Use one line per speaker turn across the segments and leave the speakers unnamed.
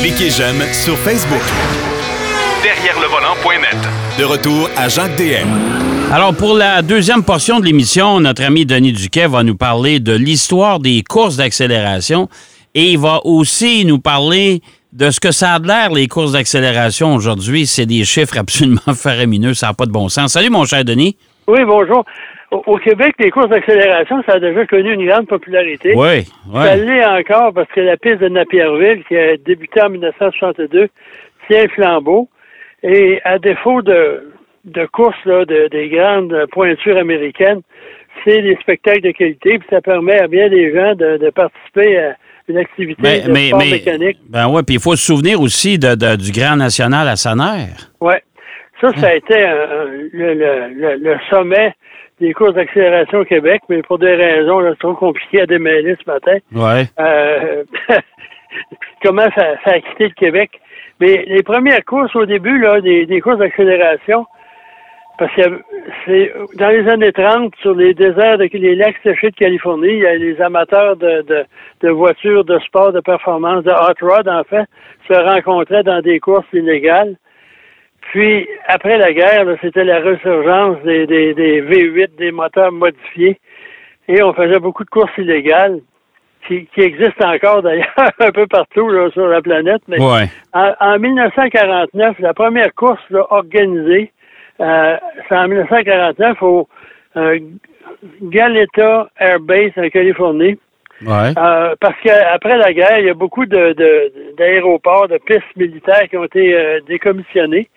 Cliquez j'aime sur Facebook.
Derrière le volant.net.
De retour à Jacques DM.
Alors, pour la deuxième portion de l'émission, notre ami Denis Duquet va nous parler de l'histoire des courses d'accélération et il va aussi nous parler de ce que ça a de l'air, les courses d'accélération aujourd'hui. C'est des chiffres absolument faramineux, ça n'a pas de bon sens. Salut, mon cher Denis.
Oui, bonjour. Au, Québec, les courses d'accélération, ça a déjà connu une grande popularité.
Oui, oui.
Ça l'est encore parce que la piste de Napierville, qui a débuté en 1962, tient flambeau. Et à défaut de, de courses là, de, des grandes pointures américaines, c'est des spectacles de qualité, puis ça permet à bien des gens de, de participer à une activité
Mais,
de
mais,
sport
mais-
mécanique.
Ben ouais, puis il faut se souvenir aussi de, de- du Grand National à Saner.
Oui. Ça, ça a été un- le, le- le- le sommet des courses d'accélération au Québec, mais pour des raisons là, trop compliquées à démêler ce matin.
Ouais.
Euh, comment ça, ça a quitté le Québec? Mais les premières courses au début, là, des, des courses d'accélération, parce que c'est dans les années 30, sur les déserts de les lacs séchés de Californie, il y a les amateurs de, de, de voitures de sport, de performance, de hot rod, en fait, se rencontraient dans des courses illégales. Puis, après la guerre, c'était la resurgence des, des, des V8, des moteurs modifiés. Et on faisait beaucoup de courses illégales qui, qui existent encore d'ailleurs un peu partout là, sur la planète. Mais
Ouais.
en, en 1949, la première course là, organisée, euh, c'est en 1949 au euh, Galeta Air Base en Californie. Euh, parce qu'après la guerre, il y a beaucoup de, de- d'aéroports, de pistes militaires qui ont été euh, décommissionnés.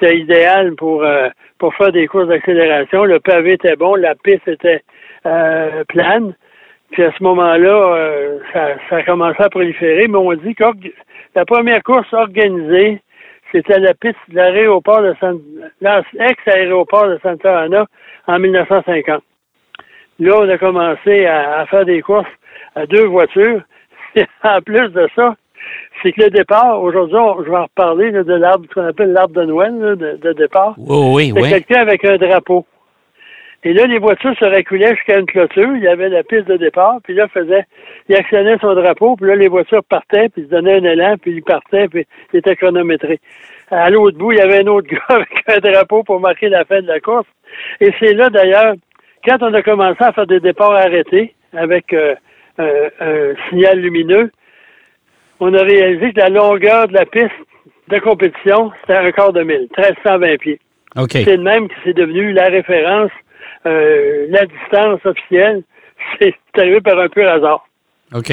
C'était idéal pour, euh, pour faire des courses d'accélération. Le pavé était bon, la piste était euh, plane. Puis à ce moment-là, ça, a commencé à proliférer. Mais on dit que la première course organisée, c'était la piste de l'aéroport de San, l'ex-aéroport de Santa Ana en 1950. Là, on a commencé à faire des courses à deux voitures. en plus de ça, c'est que le départ, aujourd'hui, je vais en reparler là, de l'arbre, ce qu'on appelle l'arbre de Noël, là, de, de départ.
Oui, oui,
C'est
oui.
quelqu'un avec un drapeau. Et là, les voitures se reculaient jusqu'à une clôture. Il y avait la piste de départ. Puis là, faisait, il actionnait son drapeau. Puis là, les voitures partaient. Puis ils se donnaient un élan. Puis ils partaient. Puis ils étaient chronométrés. À l'autre bout, il y avait un autre gars avec un drapeau pour marquer la fin de la course. Et c'est là, d'ailleurs, quand on a commencé à faire des départs arrêtés avec euh, un- un signal lumineux, on a réalisé que la longueur de la piste de compétition, c'était un quart de mille, 1320 pieds. C'est le même que c'est devenu la référence, euh, la distance officielle. C'est arrivé par un pur hasard.
OK.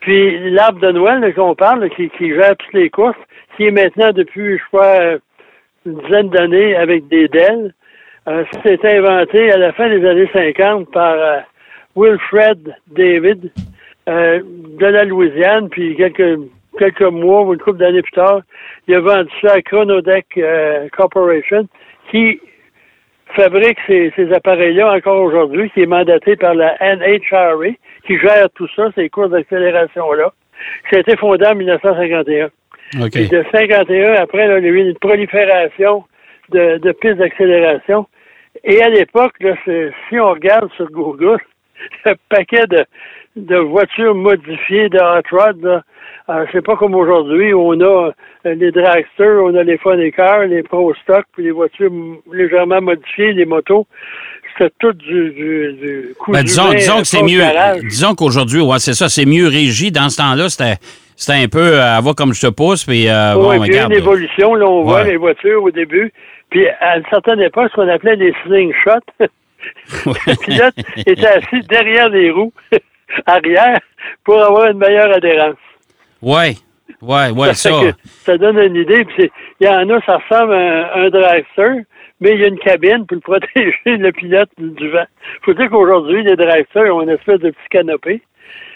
Puis l'arbre de Noël qu'on parle, là, qui, qui gère toutes les courses, qui est maintenant depuis, je crois, euh, une dizaine d'années avec des DEL, euh, s'est inventé à la fin des années 50 par euh, Wilfred David euh, de la Louisiane, puis quelques quelques mois ou une couple d'années plus tard, il a vendu ça à Chronodeck euh, Corporation, qui fabrique ces, ces appareils-là encore aujourd'hui, qui est mandaté par la NHRA, qui gère tout ça, ces courses d'accélération-là. Ça a été fondé en 1951.
OK.
Puis de 51, après, là, il y a eu une prolifération de, de pistes d'accélération. Et à l'époque, si on regarde sur Google, le paquet de, de voitures modifiées de hot rod, là, euh, c'est pas comme aujourd'hui où on a euh, les dragsters, on a les funny cars, les pro stock, puis les voitures légèrement modifiées, les motos. C'est tout du, du, du coup
Ben, disons, disons que c'est mieux. Disons qu'aujourd'hui, ouais, c'est ça, c'est mieux régi. Dans ce temps-là, c'était, c'était un peu euh, va comme je te pousse, puis euh,
Oui,
bon,
puis
regarde.
une évolution, là, on voit les voitures au début. Puis à une certaine époque, ce qu'on appelait des slingshots. le pilote était assis derrière les roues arrière pour avoir une meilleure adhérence.
Ouais, ouais, ouais, ça.
Ça donne une idée. Il y en a, ça ressemble à un, un dragster, mais il y a une cabine pour le protéger le pilote du, vent. faut dire qu'aujourd'hui, les dragsters ont une espèce de petit canopé.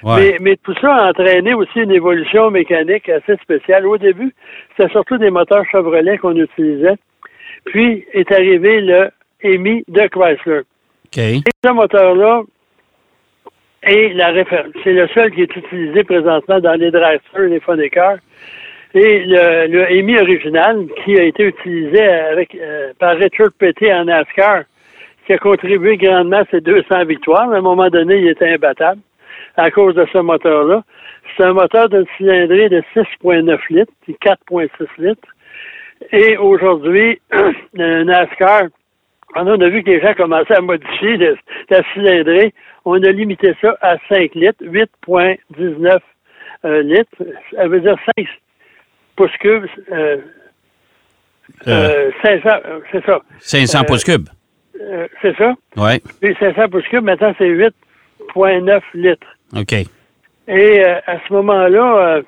Ouais.
Mais, mais tout ça a entraîné aussi une évolution mécanique assez spéciale. Au début, c'était surtout des moteurs Chevrolet qu'on utilisait. Puis est arrivé le EMI de Chrysler. Et ce moteur-là est la référence. C'est le seul qui est utilisé présentement dans les dragsters, les funny cars. Et le, EMI original, qui a été utilisé avec, euh, par Richard Petty en NASCAR, qui a contribué grandement à ses 200 victoires. À un moment donné, il était imbattable à cause de ce moteur-là. C'est un moteur de cylindrée de 6,9 litres, puis 4,6 litres. Et aujourd'hui, le NASCAR, on a vu que les gens commençaient à modifier le- la cylindrée. On a limité ça à 5 litres, 8,19 euh, litres. Ça veut dire 5 pouces cubes. Euh, euh, 500, euh, c'est ça.
500
euh,
pouces cubes.
Euh, c'est ça?
Oui.
Puis 500 pouces cubes, maintenant, c'est 8,9 litres.
OK.
Et à ce moment-là,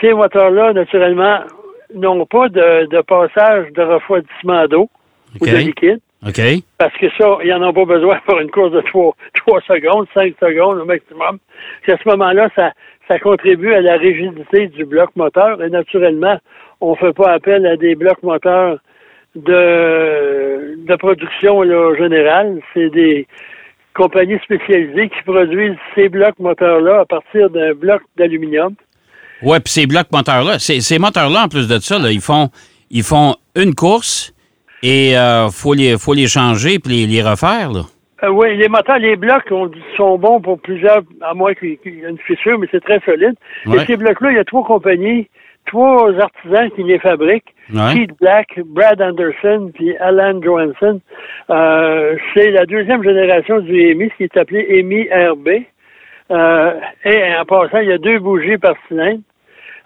ces moteurs-là, naturellement, n'ont pas de, de passage de refroidissement d'eau ou
OK.
de liquide,
OK.
parce que ça, ils n'en ont pas besoin pour une course de 3, secondes, 5 secondes au maximum. Puis à ce moment-là, ça, ça contribue à la rigidité du bloc moteur et naturellement, on ne fait pas appel à des blocs moteurs de, de production là, générale. C'est des compagnies spécialisées qui produisent ces blocs moteurs-là à partir d'un bloc d'aluminium.
Ouais, puis ces blocs moteurs-là, ces, ces moteurs-là, en plus de ça, là, ils font ils font une course et euh, faut les faut les changer puis les, les refaire là.
Euh, oui, les moteurs, les blocs on dit, sont bons pour plusieurs, à moins qu'il qu'il y ait une fissure, mais c'est très solide.
Ouais.
Et ces blocs-là, il y a trois compagnies, trois artisans qui les fabriquent.
Ouais.
Keith Black, Brad Anderson, puis Alan Johansson. Euh, c'est la deuxième génération du EMI, ce qui est appelé EMI RB. Euh, et en passant, il y a deux bougies par cylindre.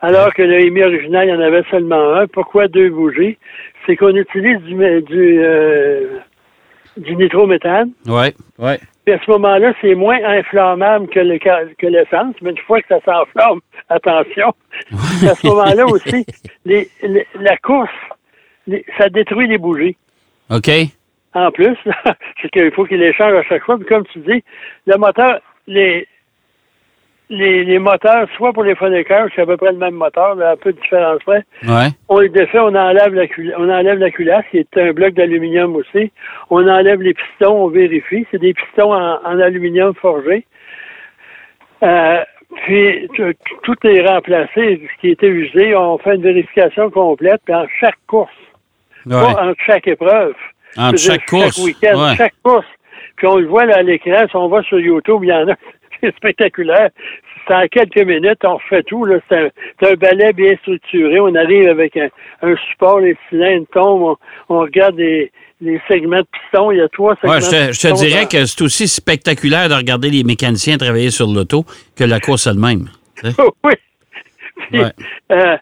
Alors que le EMI original, il y en avait seulement un. Pourquoi deux bougies? C'est qu'on utilise du, du, euh, du nitrométhane.
Ouais. Ouais.
Puis à ce moment-là, c'est moins inflammable que le que l'essence, mais une fois que ça s'enflamme, attention. à ce moment-là aussi, les, les- la course, les- ça détruit les bougies.
OK.
En plus, c'est qu'il faut qu'il les change à chaque fois. Puis comme tu dis, le moteur, les les, les moteurs, soit pour les phonécaires, c'est à peu près le même moteur, là, un peu de différence près.
Ouais.
On le défait, on enlève la on enlève la culasse, qui est un bloc d'aluminium aussi. On enlève les pistons, on vérifie. C'est des pistons en, en aluminium forgé. Euh, puis tout est remplacé, ce qui était usé. On fait une vérification complète, puis en chaque course,
Ouais.
pas entre chaque épreuve. C'est-à-dire
chaque course.
week-end,
Ouais.
chaque course. Puis on le voit là, à l'écran, si on va sur YouTube, il y en a. C'est spectaculaire. C'est en quelques minutes, on refait tout. Là. C'est, un, c'est un balai bien structuré. On arrive avec un, un support, les cylindres tombent, on, on regarde les, les segments de piston. Il y a trois segments
Ouais, je te,
de
je te
piston
dirais
dans-
que c'est aussi spectaculaire de regarder les mécaniciens travailler sur l'auto que la course elle-même.
oui. Puis,
Ouais.
euh,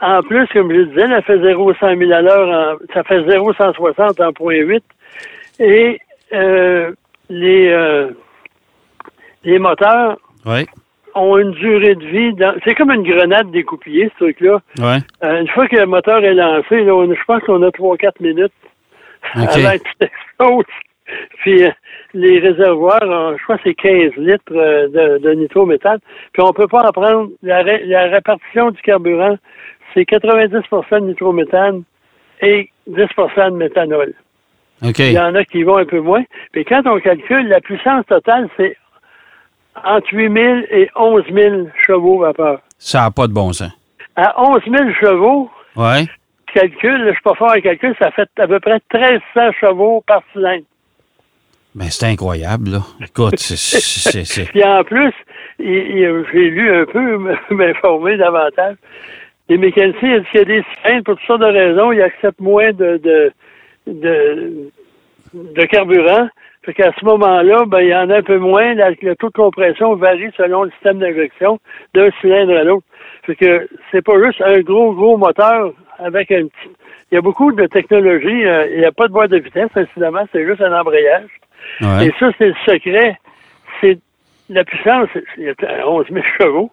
en plus, comme je le disais, elle fait 0 100 000 à l'heure, en- ça fait 0 160 en point 8. Et euh, les, euh, les moteurs ont une durée de vie. dans- C'est comme une grenade découpillée, ce truc-là. Euh, une fois que le moteur est lancé, là, on- je pense qu'on a 3-4 minutes avant que tout explose. Puis euh, les réservoirs, euh, je crois que c'est 15 litres de, de nitrométhane. Puis on peut pas en prendre. La, ré- la répartition du carburant, c'est 90% de nitrométhane et 10% de méthanol. Il y en a qui vont un peu moins. Puis quand on calcule, la puissance totale, c'est entre 8 000 et 11 000 chevaux vapeur.
Ça n'a pas de bon sens.
À 11 000 chevaux,
Ouais.
calcul, je suis pas fort à calcul, ça fait à peu près 1300 chevaux par cylindre.
Ben, c'est incroyable, là. Écoute, c'est-
Puis en plus, j'ai lu un peu, m'informer davantage. Les mécaniciens disent qu'il y a des cylindres pour toutes sortes de raisons, ils acceptent moins de, de, de, de carburant? Fait qu'à ce moment-là, ben, il y en a un peu moins. La- le taux de compression varie selon le système d'injection d'un cylindre à l'autre. Fait que c'est pas juste un gros, gros moteur avec un petit. Il y a beaucoup de technologies. euh, il n'y a pas de boîte de vitesse, incidemment, c'est juste un embrayage.
Ouais.
Et ça, c'est le secret. C'est la puissance, il y a 11 000 chevaux,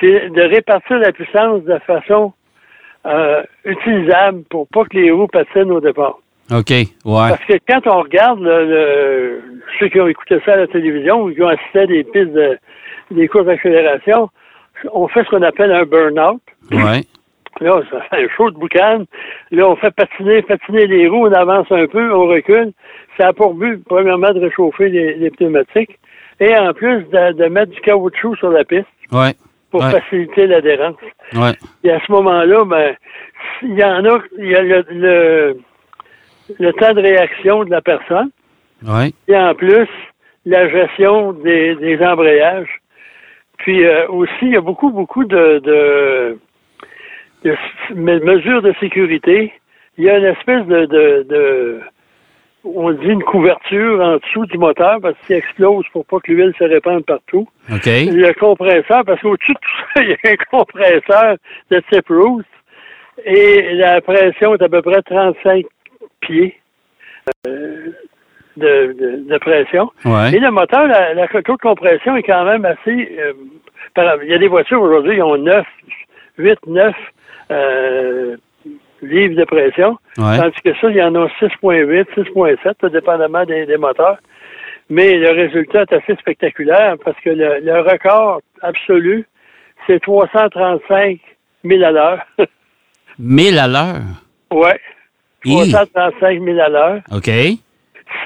c'est de répartir la puissance de façon euh, utilisable pour pas que les roues patinent au départ.
OK. Ouais.
Parce que quand on regarde le, le- ceux qui ont écouté ça à la télévision ou qui ont assisté à des pistes de, des courses d'accélération, on fait ce qu'on appelle un burn-out.
Ouais.
Là, ça fait un chaud de boucan. Là, on fait patiner, patiner les roues, on avance un peu, on recule. Ça a pour but, premièrement, de réchauffer les, les pneumatiques et en plus de, de mettre du caoutchouc sur la piste
Ouais.
pour
Ouais.
faciliter l'adhérence.
Ouais.
Et à ce moment-là, ben, il y en a, il y a le, le, le temps de réaction de la personne
Ouais.
et en plus, la gestion des, des embrayages. Puis euh, aussi, il y a beaucoup, beaucoup de, de, de mesures de sécurité. Il y a une espèce de, de, de on dit une couverture en dessous du moteur parce qu'il explose pour pas que l'huile se répande partout.
OK.
Le compresseur, parce qu'au-dessus de tout ça, il y a un compresseur de type Roost et la pression est à peu près 35 pieds euh, de, de, de pression.
Ouais.
Et le moteur, la, la taux de compression est quand même assez... euh, par- il y a des voitures aujourd'hui qui ont 9, 8, 9 euh, livres de pression.
Ouais.
Tandis que ça, il y en a 6.8, 6.7, tout dépendamment des, des moteurs. Mais le résultat est assez spectaculaire parce que le, le record absolu, c'est 335 000 à l'heure.
1000 à l'heure?
ouais.
Hi.
335 000 à l'heure.
OK.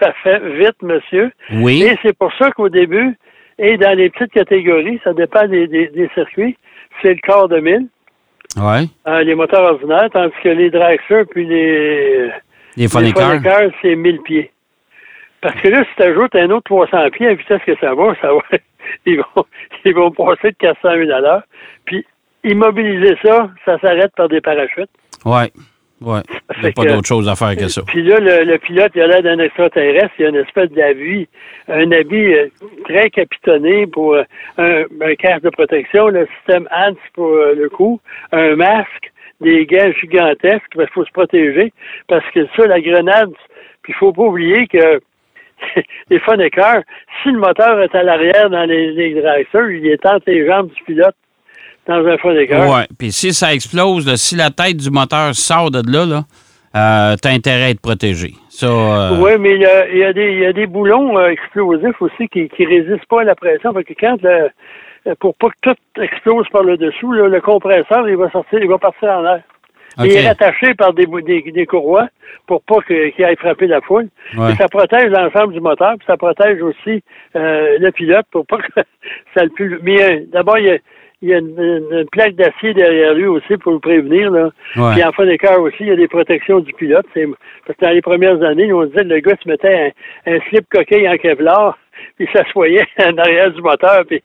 Ça fait vite, monsieur.
Oui.
Et c'est pour ça qu'au début, et dans les petites catégories, ça dépend des, des- des circuits, c'est le quart de mille,
Ouais.
euh, les moteurs ordinaires, tandis que les dragsters puis les,
Les
les c'est 1000 pieds. Parce que là, si tu ajoutes un autre 300 pieds à vitesse que ça va, ça va, ils vont, ils vont passer de 400 000 à l'heure. Puis, immobiliser ça, ça s'arrête par des parachutes.
Ouais. Ouais. Il n'y a pas d'autre chose à faire que ça.
Puis là, le, le pilote, il a l'air d'un extraterrestre. Il a une espèce d'habit, un habit euh, très capitonné pour euh, un, un casque de protection, le système ANS pour euh, le cou, un masque, des gants gigantesques, parce qu'il faut se protéger. Parce que ça, la grenade, puis il faut pas oublier que les funneckers, si le moteur est à l'arrière dans les, les dragsters, il est entre les jambes du pilote dans un funnecker.
Ouais. Puis si ça explose, là, si la tête du moteur sort de là, là euh, t'as intérêt à être protégé. Ça. euh,
Oui, mais il y a, il y a des, il y a des boulons euh, explosifs aussi qui résistent pas à la pression. Fait que quand le, euh, pour pas que tout explose par le dessous, là, le compresseur, il va sortir, il va partir en l'air. Il est rattaché par des, des, des courroies pour pas qu'il aille frapper la foule.
Ouais.
Et ça protège l'ensemble du moteur, puis ça protège aussi le pilote pour pas que ça le pue. Mais d'abord, il y a, il y a une, plaque d'acier derrière lui aussi pour le prévenir. Là.
Ouais.
Puis en fin d'écart aussi, il y a des protections du pilote. C'est, parce que dans les premières années, on disait que le gars se mettait un, un slip coquille en Kevlar, puis il s'assoyait en arrière du moteur, puis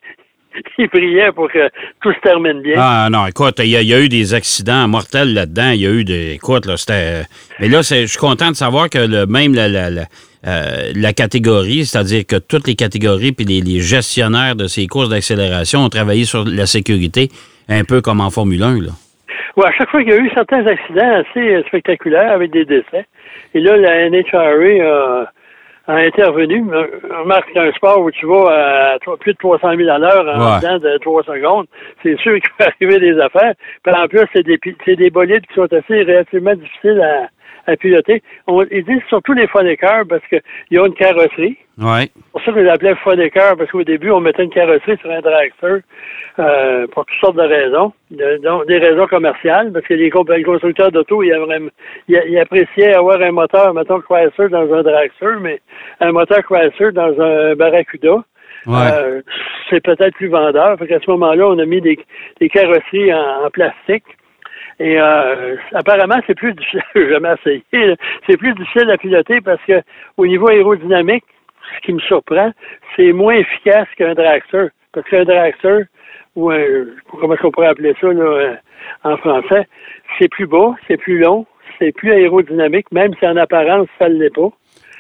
il priait pour que tout se termine bien.
Ah non, écoute, il y, a- il y a eu des accidents mortels là-dedans. Il y a eu des. Écoute, là, c'était. Mais là, c'est- je suis content de savoir que le, même la, la, la, euh, la catégorie, c'est-à-dire que toutes les catégories puis les, les gestionnaires de ces courses d'accélération ont travaillé sur la sécurité, un peu comme en Formule 1. Là.
Ouais, à chaque fois qu'il y a eu certains accidents assez euh, spectaculaires avec des décès, et là, la NHRA a, a intervenu. Remarque un sport où tu vas à plus de 300 000 à l'heure en
Ouais.
dedans de 3 secondes, c'est sûr qu'il va arriver des affaires. Puis en plus, c'est des, c'est des bolides qui sont assez relativement difficiles à, à piloter. On, ils disent surtout les funneckers parce qu'ils ont une carrosserie.
Ouais.
C'est pour ça que je l'appelais funnecker, parce qu'au début, on mettait une carrosserie sur un dragster euh, pour toutes sortes de raisons. De- donc, des raisons commerciales, parce que les, les constructeurs d'auto, ils, aimeraient- ils, ils appréciaient avoir un moteur, mettons, Chrysler dans un dragster, mais un moteur Chrysler dans un Barracuda.
Ouais.
Euh, c'est peut-être plus vendeur. Fait qu'à ce moment-là, on a mis des, des carrosseries en, en plastique. Et euh, apparemment, c'est plus difficile, j'ai jamais essayé, c'est plus difficile à piloter parce que au niveau aérodynamique, ce qui me surprend, c'est moins efficace qu'un dragster. Parce qu'un dragster, ou un, comment est-ce qu'on pourrait appeler ça là, euh, en français, c'est plus bas, c'est plus long, c'est plus aérodynamique, même si en apparence, ça ne l'est pas.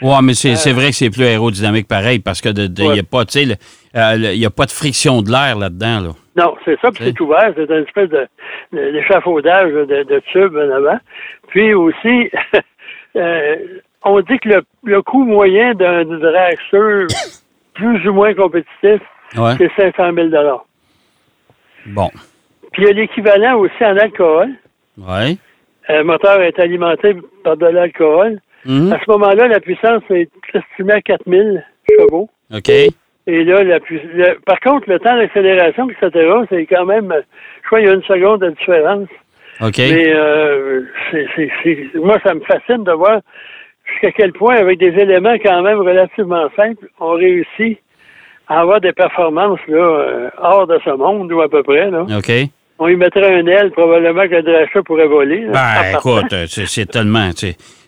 Ouais, mais c'est c'est vrai que c'est plus aérodynamique pareil parce que il
Ouais.
y a pas, tu sais, euh, le- il y a pas de friction de l'air là-dedans. Là.
Non, c'est ça, puis c'est ouvert, c'est une espèce de, de- d'échafaudage de, de tube en avant. Puis aussi, euh, on dit que le, le coût moyen d'un dragster plus ou moins compétitif,
Ouais.
c'est 500 000
Bon.
Puis il y a l'équivalent aussi en alcool.
Ouais.
Un moteur est alimenté par de l'alcool.
Mhm.
À ce moment-là, la puissance est estimée à 4000 chevaux.
OK.
Et là, la le- par contre, le temps d'accélération, etc., c'est quand même, je crois, il y a une seconde de différence.
OK.
Mais euh, c'est, c'est- c'est- moi, ça me fascine de voir jusqu'à quel point, avec des éléments quand même relativement simples, on réussit à avoir des performances là, euh, hors de ce monde, ou à peu près. Là.
OK.
On y mettrait un aile, probablement que le drachat pourrait voler. là,
Ben, écoute, euh, c'est c'est tellement.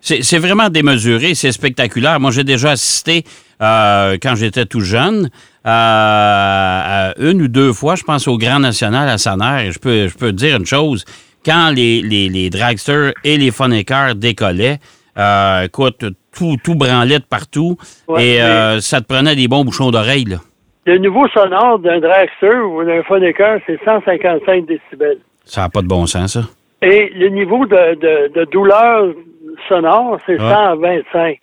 C'est vraiment démesuré, c'est spectaculaire. Moi, j'ai déjà assisté, euh, quand j'étais tout jeune, euh, une ou deux fois, je pense, au Grand National à Saner. Et je peux, je peux te dire une chose. Quand les, les, les dragsters et les funnickers décollaient, euh, écoute, tout, tout branlait de partout.
Ouais,
et euh, ça te prenait des bons bouchons d'oreille.
Le niveau sonore d'un dragster ou d'un phonécœur, c'est 155 décibels.
Ça n'a pas de bon sens, ça.
Et le niveau de, de, de douleur sonore, c'est 125.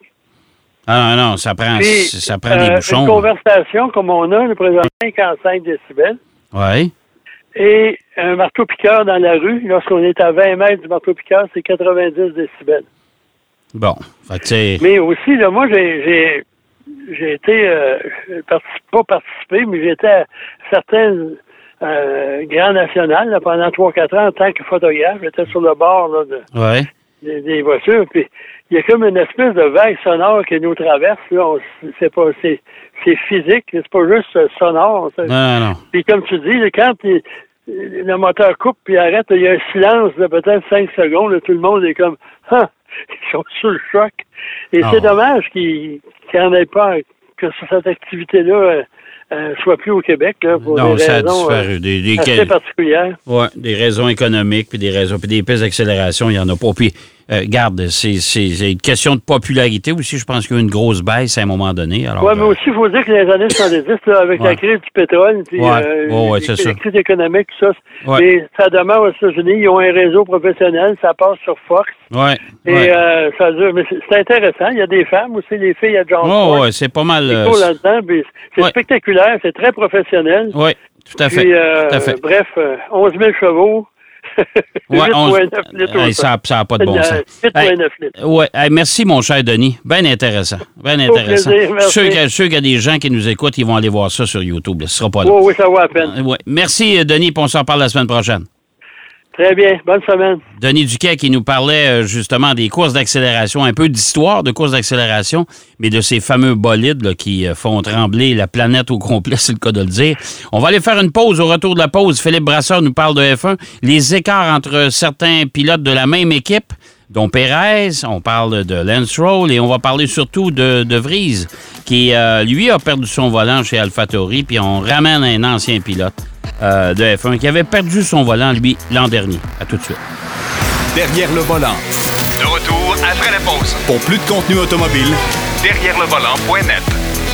Ah non, non, ça prend,
Puis,
ça prend
euh,
des bouchons.
Une conversation comme on a, nous présente 55 décibels.
Oui.
Et un marteau-piqueur dans la rue, lorsqu'on est à 20 mètres du marteau-piqueur, c'est 90 décibels.
Bon. Fait
Mais aussi, là, moi, j'ai, j'ai, été, euh, pas participé, mais j'étais à certains euh, grands nationales là, pendant 3-4 ans en tant que photographe. J'étais sur le bord là, de,
ouais.
Des, des voitures. Puis il y a comme une espèce de vague sonore qui nous traverse. Là. On- c'est pas, c'est, c'est physique, c'est pas juste euh, sonore. ça.
Non, non, non.
Puis comme tu dis, quand il- le moteur coupe puis arrête, il y a un silence de peut-être 5 secondes. là, tout le monde est comme ah, ils sont sous le choc. Et
Ah.
c'est dommage qu'il qu'il n'y en ait pas, que cette activité-là euh, soit plus au Québec là, pour
Non,
des
ça a
raisons euh,
disparu. Des, des-
assez particulières.
ouais, des raisons économiques, puis des raisons, puis des pistes d'accélération, il n'y en a pas. Puis, euh, garde, c'est une question de popularité aussi. Je pense qu'il y a eu une grosse baisse à un moment donné.
Oui, mais
euh,
aussi, il faut dire que les années 70, là, avec
Ouais.
la crise du pétrole, puis
Ouais.
euh,
ouais,
les-
c'est ça.
la crise économique, tout ça, et ça demeure aux États-Unis, ils ont un réseau professionnel, ça passe sur Fox,
ouais,
et euh, ça dure. Mais c'est intéressant, il y a des femmes aussi, les filles, il y a John Ford,
ouais, c'est pas mal. euh,
c'est spectaculaire, c'est très professionnel.
Oui, tout à fait.
Puis,
tout à fait.
bref, euh, 11 000 chevaux,
Ouais,
8,9
on-
litres
Hey, ça n'a pas de bon sens.
8,9 litres.
Ouais, hey, merci, mon cher Denis. Bien intéressant. Bien intéressant.
plaisir, merci.
Sûr qu'il y a- des gens qui nous écoutent, ils vont aller voir ça sur YouTube. là. Ce sera pas là.
Oui, oui, ça vaut à peine.
Ouais. Merci, euh, Denis, puis on s'en parle la semaine prochaine.
Très bien, bonne semaine.
Denis Duquet qui nous parlait euh, justement des courses d'accélération, un peu d'histoire de courses d'accélération, mais de ces fameux bolides qui euh, font trembler la planète au complet, c'est le cas de le dire. On va aller faire une pause. Au retour de la pause, Philippe Brasseur nous parle de F1, les écarts entre certains pilotes de la même équipe, dont Pérez, on parle de Lance Roll et on va parler surtout de, de Vries, qui, euh, lui, a perdu son volant chez AlphaTauri, puis on ramène un ancien pilote euh, de F1 qui avait perdu son volant, lui, l'an dernier. À tout de suite.
Derrière le volant.
De retour après la pause.
Pour plus de contenu automobile,
Derrière le volant.net.